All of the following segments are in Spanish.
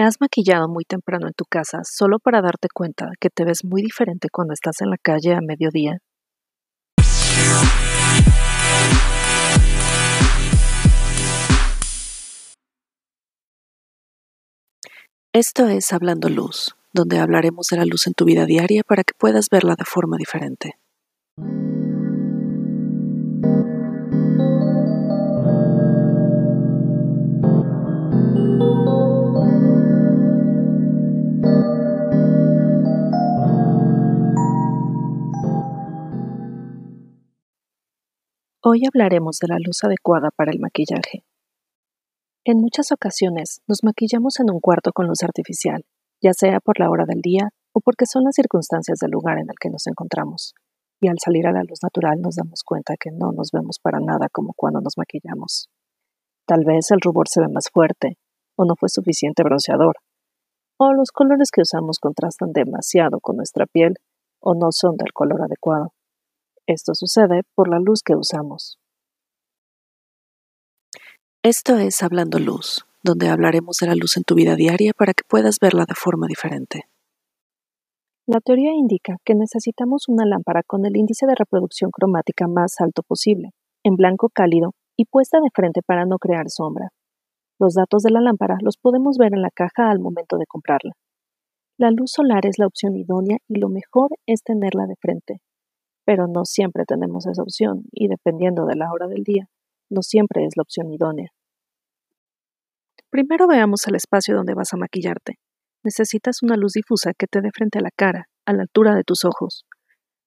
has maquillado muy temprano en tu casa solo para darte cuenta que te ves muy diferente cuando estás en la calle a mediodía? Esto es Hablando Luz, donde hablaremos de la luz en tu vida diaria para que puedas verla de forma diferente. Hoy hablaremos de la luz adecuada para el maquillaje. En muchas ocasiones nos maquillamos en un cuarto con luz artificial, ya sea por la hora del día o porque son las circunstancias del lugar en el que nos encontramos, y al salir a la luz natural nos damos cuenta que no nos vemos para nada como cuando nos maquillamos. Tal vez el rubor se ve más fuerte, o no fue suficiente bronceador, o los colores que usamos contrastan demasiado con nuestra piel, o no son del color adecuado. Esto sucede por la luz que usamos. Esto es Hablando Luz, donde hablaremos de la luz en tu vida diaria para que puedas verla de forma diferente. La teoría indica que necesitamos una lámpara con el índice de reproducción cromática más alto posible, en blanco cálido y puesta de frente para no crear sombra. Los datos de la lámpara los podemos ver en la caja al momento de comprarla. La luz solar es la opción idónea y lo mejor es tenerla de frente, pero no siempre tenemos esa opción y dependiendo de la hora del día, no siempre es la opción idónea. Primero veamos el espacio donde vas a maquillarte. Necesitas una luz difusa que te dé frente a la cara, a la altura de tus ojos.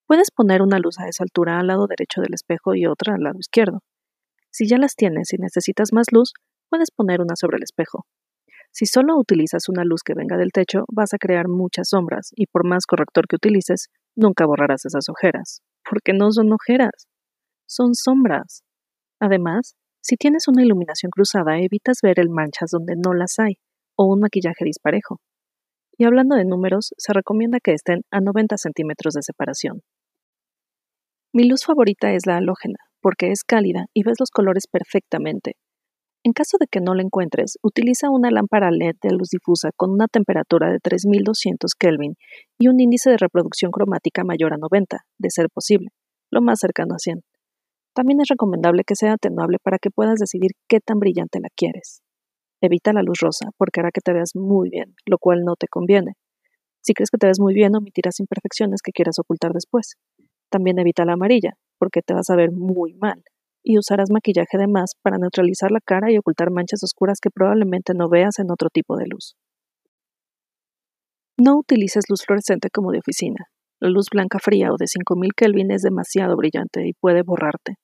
Puedes poner una luz a esa altura al lado derecho del espejo y otra al lado izquierdo. Si ya las tienes y necesitas más luz, puedes poner una sobre el espejo. Si solo utilizas una luz que venga del techo, vas a crear muchas sombras y por más corrector que utilices, nunca borrarás esas ojeras, porque no son ojeras, son sombras. Además, si tienes una iluminación cruzada, evitas ver el manchas donde no las hay, o un maquillaje disparejo. Y hablando de números, se recomienda que estén a 90 centímetros de separación. Mi luz favorita es la halógena, porque es cálida y ves los colores perfectamente, en caso de que no la encuentres, utiliza una lámpara LED de luz difusa con una temperatura de 3200 Kelvin y un índice de reproducción cromática mayor a 90, de ser posible, lo más cercano a 100. También es recomendable que sea atenuable para que puedas decidir qué tan brillante la quieres. Evita la luz rosa porque hará que te veas muy bien, lo cual no te conviene. Si crees que te ves muy bien, omitirás imperfecciones que quieras ocultar después. También evita la amarilla, porque te vas a ver muy mal y usarás maquillaje de más para neutralizar la cara y ocultar manchas oscuras que probablemente no veas en otro tipo de luz. No utilices luz fluorescente como de oficina. La luz blanca fría o de 5000 Kelvin es demasiado brillante y puede borrarte.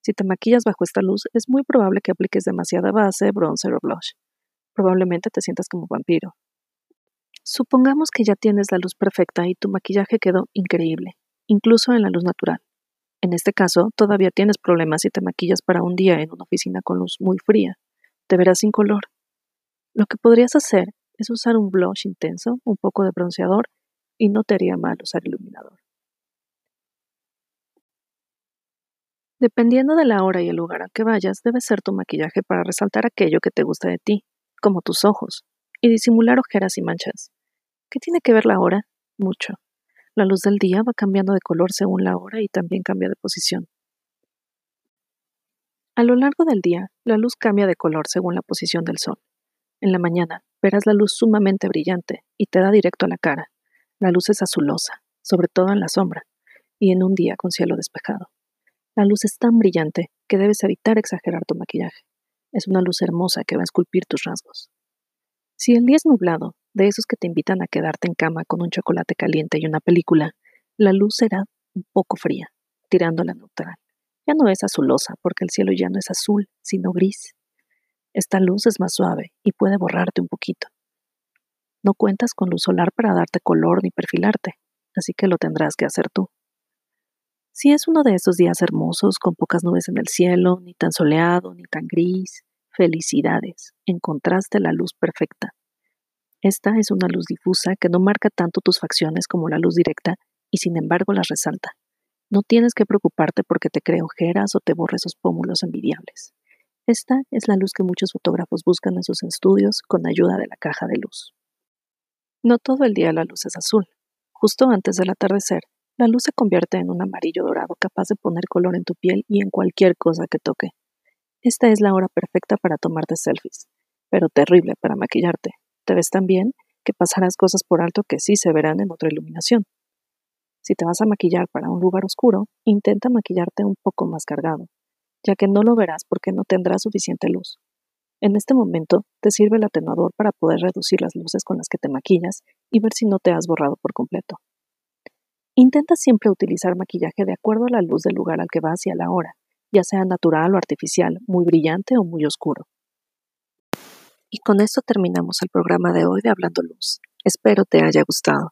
Si te maquillas bajo esta luz, es muy probable que apliques demasiada base, bronzer o blush. Probablemente te sientas como vampiro. Supongamos que ya tienes la luz perfecta y tu maquillaje quedó increíble, incluso en la luz natural. En este caso, todavía tienes problemas si te maquillas para un día en una oficina con luz muy fría. Te verás sin color. Lo que podrías hacer es usar un blush intenso, un poco de bronceador, y no te haría mal usar iluminador. Dependiendo de la hora y el lugar al que vayas, debe ser tu maquillaje para resaltar aquello que te gusta de ti, como tus ojos, y disimular ojeras y manchas. ¿Qué tiene que ver la hora? Mucho. La luz del día va cambiando de color según la hora y también cambia de posición. A lo largo del día, la luz cambia de color según la posición del sol. En la mañana, verás la luz sumamente brillante y te da directo a la cara. La luz es azulosa, sobre todo en la sombra, y en un día con cielo despejado. La luz es tan brillante que debes evitar exagerar tu maquillaje. Es una luz hermosa que va a esculpir tus rasgos. Si el día es nublado, de esos que te invitan a quedarte en cama con un chocolate caliente y una película, la luz será un poco fría, tirándola neutral. Ya no es azulosa, porque el cielo ya no es azul, sino gris. Esta luz es más suave y puede borrarte un poquito. No cuentas con luz solar para darte color ni perfilarte, así que lo tendrás que hacer tú. Si es uno de esos días hermosos, con pocas nubes en el cielo, ni tan soleado, ni tan gris, felicidades, encontraste la luz perfecta. Esta es una luz difusa que no marca tanto tus facciones como la luz directa y sin embargo las resalta. No tienes que preocuparte porque te cree ojeras o te borre esos pómulos envidiables. Esta es la luz que muchos fotógrafos buscan en sus estudios con ayuda de la caja de luz. No todo el día la luz es azul. Justo antes del atardecer, la luz se convierte en un amarillo dorado capaz de poner color en tu piel y en cualquier cosa que toque. Esta es la hora perfecta para tomarte selfies, pero terrible para maquillarte. Te ves tan bien que pasarás cosas por alto que sí se verán en otra iluminación. Si te vas a maquillar para un lugar oscuro, intenta maquillarte un poco más cargado, ya que no lo verás porque no tendrás suficiente luz. En este momento te sirve el atenuador para poder reducir las luces con las que te maquillas y ver si no te has borrado por completo. Intenta siempre utilizar maquillaje de acuerdo a la luz del lugar al que vas y a la hora, ya sea natural o artificial, muy brillante o muy oscuro. Y con esto terminamos el programa de hoy de Hablando Luz. Espero te haya gustado.